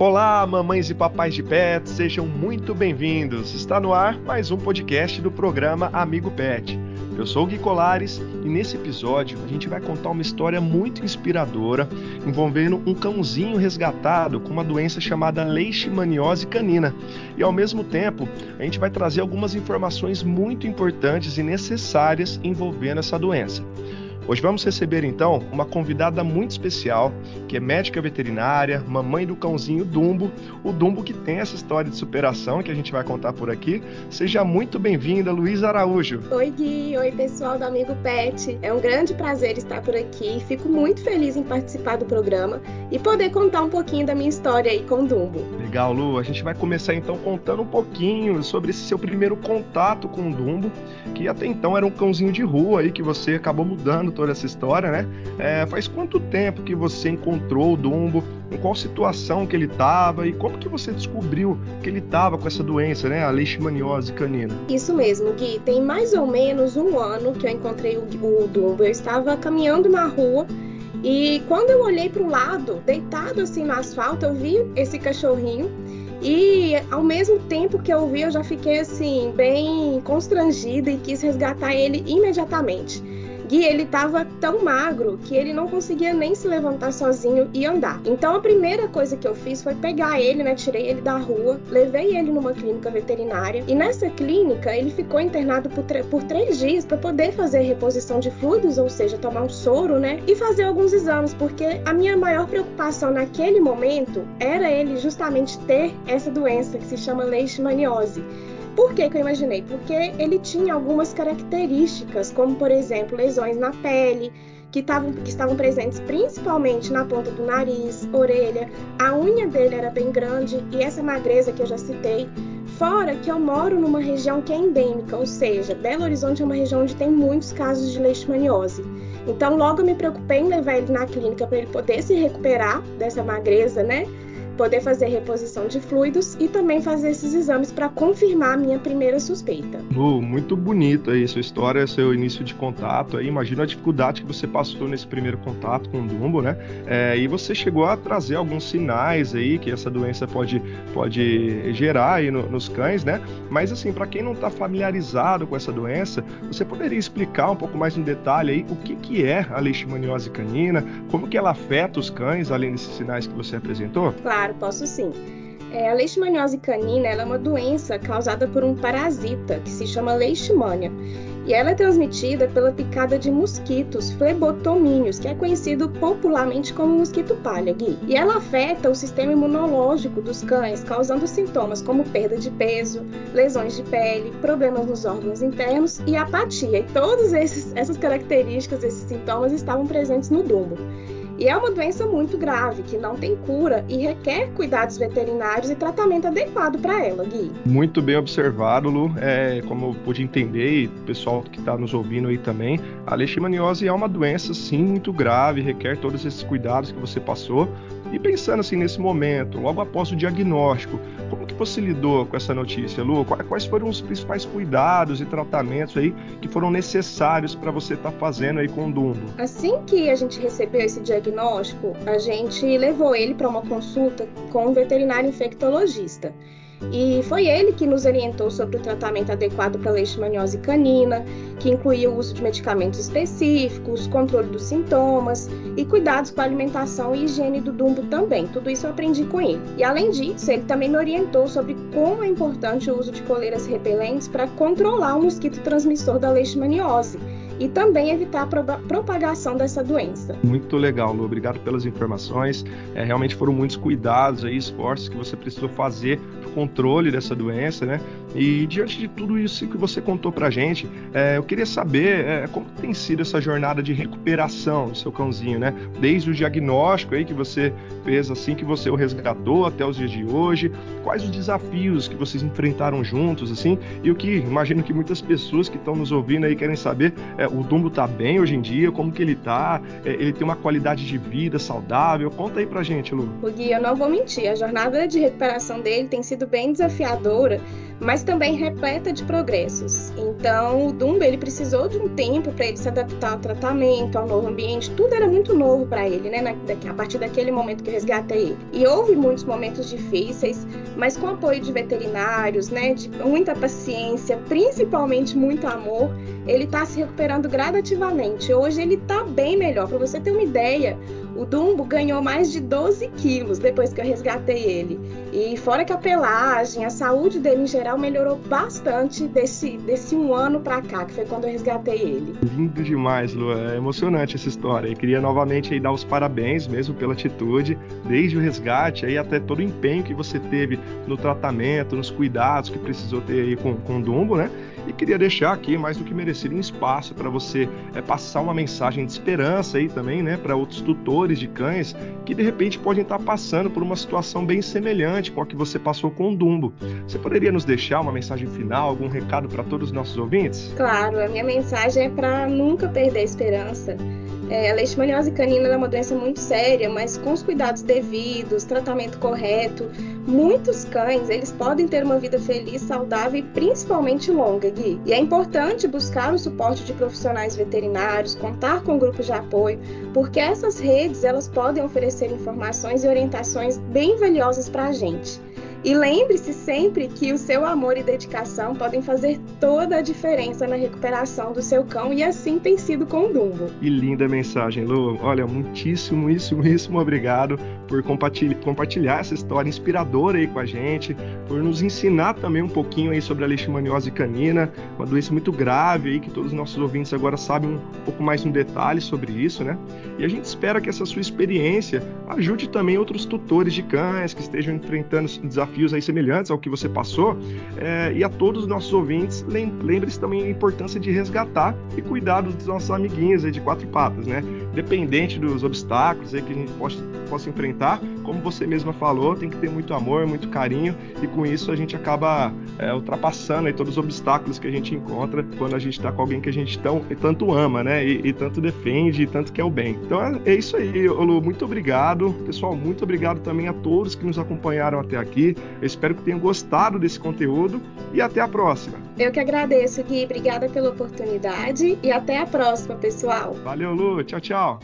Olá, mamães e papais de pet, sejam muito bem-vindos. Está no ar mais um podcast do programa Amigo Pet. Eu sou o Gui Colares e nesse episódio a gente vai contar uma história muito inspiradora envolvendo um cãozinho resgatado com uma doença chamada leishmaniose canina. E ao mesmo tempo, a gente vai trazer algumas informações muito importantes e necessárias envolvendo essa doença. Hoje vamos receber então uma convidada muito especial, que é médica veterinária, mamãe do cãozinho Dumbo, o Dumbo que tem essa história de superação que a gente vai contar por aqui. Seja muito bem-vinda, Luísa Araújo. Oi, Gui. Oi, pessoal do Amigo Pet. É um grande prazer estar por aqui. Fico muito feliz em participar do programa e poder contar um pouquinho da minha história aí com o Dumbo. Legal, Lu. A gente vai começar então contando um pouquinho sobre esse seu primeiro contato com o Dumbo, que até então era um cãozinho de rua aí que você acabou mudando toda essa história, né? É, faz quanto tempo que você encontrou o Dumbo? Em qual situação que ele estava e como que você descobriu que ele estava com essa doença, né? A leishmaniose canina. Isso mesmo, Gui. Tem mais ou menos um ano que eu encontrei o, o Dumbo. Eu estava caminhando na rua e quando eu olhei para o lado, deitado assim no asfalto, eu vi esse cachorrinho e ao mesmo tempo que eu vi, eu já fiquei assim, bem constrangida e quis resgatar ele imediatamente. Gui, ele estava tão magro que ele não conseguia nem se levantar sozinho e andar. Então a primeira coisa que eu fiz foi pegar ele, né? Tirei ele da rua, levei ele numa clínica veterinária e nessa clínica ele ficou internado por, por três dias para poder fazer reposição de fluidos, ou seja, tomar um soro, né? E fazer alguns exames, porque a minha maior preocupação naquele momento era ele justamente ter essa doença que se chama leishmaniose. Por que, que eu imaginei? Porque ele tinha algumas características, como por exemplo lesões na pele, que, tavam, que estavam presentes principalmente na ponta do nariz, orelha, a unha dele era bem grande e essa magreza que eu já citei. Fora que eu moro numa região que é endêmica, ou seja, Belo Horizonte é uma região onde tem muitos casos de leishmaniose. Então, logo eu me preocupei em levar ele na clínica para ele poder se recuperar dessa magreza, né? Poder fazer reposição de fluidos e também fazer esses exames para confirmar a minha primeira suspeita. Lu, muito bonito aí sua história, seu início de contato aí. Imagina a dificuldade que você passou nesse primeiro contato com o Dumbo, né? É, e você chegou a trazer alguns sinais aí que essa doença pode, pode gerar aí no, nos cães, né? Mas assim, para quem não está familiarizado com essa doença, você poderia explicar um pouco mais em detalhe aí o que, que é a leishmaniose canina, como que ela afeta os cães, além desses sinais que você apresentou? Claro. Claro, posso sim. É, a leishmaniose canina é uma doença causada por um parasita que se chama leishmania. E ela é transmitida pela picada de mosquitos flebotomíneos, que é conhecido popularmente como mosquito palha, Gui. E ela afeta o sistema imunológico dos cães, causando sintomas como perda de peso, lesões de pele, problemas nos órgãos internos e apatia. E todas essas características, esses sintomas estavam presentes no Dumbo. E é uma doença muito grave, que não tem cura e requer cuidados veterinários e tratamento adequado para ela, Gui. Muito bem observado, Lu. É, como eu pude entender, e o pessoal que está nos ouvindo aí também, a leishmaniose é uma doença, sim, muito grave, requer todos esses cuidados que você passou. E pensando assim nesse momento, logo após o diagnóstico, como que você lidou com essa notícia, Lu? Quais foram os principais cuidados e tratamentos aí que foram necessários para você estar tá fazendo aí com o Dumbo? Assim que a gente recebeu esse diagnóstico, a gente levou ele para uma consulta com um veterinário infectologista. E foi ele que nos orientou sobre o tratamento adequado para leishmaniose canina, que incluía o uso de medicamentos específicos, controle dos sintomas e cuidados com a alimentação e higiene do dumbo também. Tudo isso eu aprendi com ele. E além disso, ele também me orientou sobre como é importante o uso de coleiras repelentes para controlar o mosquito transmissor da leishmaniose e também evitar a propagação dessa doença. Muito legal, Lu. Obrigado pelas informações. É, realmente foram muitos cuidados e esforços que você precisou fazer para o controle dessa doença, né? E diante de tudo isso que você contou para gente, é, eu queria saber é, como tem sido essa jornada de recuperação do seu cãozinho, né? Desde o diagnóstico aí que você fez assim que você o resgatou até os dias de hoje, quais os desafios que vocês enfrentaram juntos, assim, e o que imagino que muitas pessoas que estão nos ouvindo aí querem saber é O Dumbo tá bem hoje em dia? Como que ele tá? É, ele tem uma qualidade de vida saudável? Conta aí pra gente, Lu. O Gui, eu não vou mentir, a jornada de recuperação dele tem sido bem desafiadora, mas também repleta de progressos. Então, o Dumbo ele precisou de um tempo para ele se adaptar ao tratamento, ao novo ambiente. Tudo era muito novo para ele, né? a partir daquele momento que eu resgatei ele. E houve muitos momentos difíceis, mas com apoio de veterinários, né? De muita paciência, principalmente muito amor, ele está se recuperando gradativamente. Hoje ele está bem melhor. Para você ter uma ideia, o Dumbo ganhou mais de 12 quilos depois que eu resgatei ele. E fora que a pelagem, a saúde dele em geral melhorou bastante desse, desse um ano pra cá, que foi quando eu resgatei ele. Lindo demais, Lu. É emocionante essa história. E queria novamente aí dar os parabéns mesmo pela atitude, desde o resgate aí até todo o empenho que você teve no tratamento, nos cuidados que precisou ter aí com, com o Dumbo, né? E queria deixar aqui, mais do que merecido, um espaço para você é, passar uma mensagem de esperança aí também, né, para outros tutores de cães que de repente podem estar passando por uma situação bem semelhante com a que você passou com o Dumbo. Você poderia nos deixar uma mensagem final, algum recado para todos os nossos ouvintes? Claro, a minha mensagem é para nunca perder a esperança. É, a leishmaniose canina é uma doença muito séria, mas com os cuidados devidos, tratamento correto, muitos cães eles podem ter uma vida feliz, saudável e principalmente longa, Gui. E é importante buscar o suporte de profissionais veterinários, contar com grupos de apoio, porque essas redes elas podem oferecer informações e orientações bem valiosas para a gente. E lembre-se sempre que o seu amor e dedicação podem fazer toda a diferença na recuperação do seu cão e assim tem sido com o Dumbo. Que linda mensagem, Lu. Olha, muitíssimo, muitíssimo, muitíssimo obrigado por compartilhar essa história inspiradora aí com a gente, por nos ensinar também um pouquinho aí sobre a leishmaniose canina, uma doença muito grave aí que todos os nossos ouvintes agora sabem um pouco mais um detalhe sobre isso, né? E a gente espera que essa sua experiência ajude também outros tutores de cães que estejam enfrentando desafios desafios aí semelhantes ao que você passou. É, e a todos os nossos ouvintes, lembre-se também a importância de resgatar e cuidar dos nossos amiguinhos aí de quatro patas, né? Independente dos obstáculos aí que a gente possa, possa enfrentar, como você mesma falou, tem que ter muito amor, muito carinho, e com isso a gente acaba é, ultrapassando todos os obstáculos que a gente encontra quando a gente está com alguém que a gente tão, tanto ama, né? E, e, tanto defende, e tanto quer o bem. Então é, é isso aí, Lu, muito obrigado. Pessoal, muito obrigado também a todos que nos acompanharam até aqui. Eu espero que tenham gostado desse conteúdo e até a próxima. Eu que agradeço, Gui. Obrigada pela oportunidade e até a próxima, pessoal. Valeu, Lu. Tchau, tchau.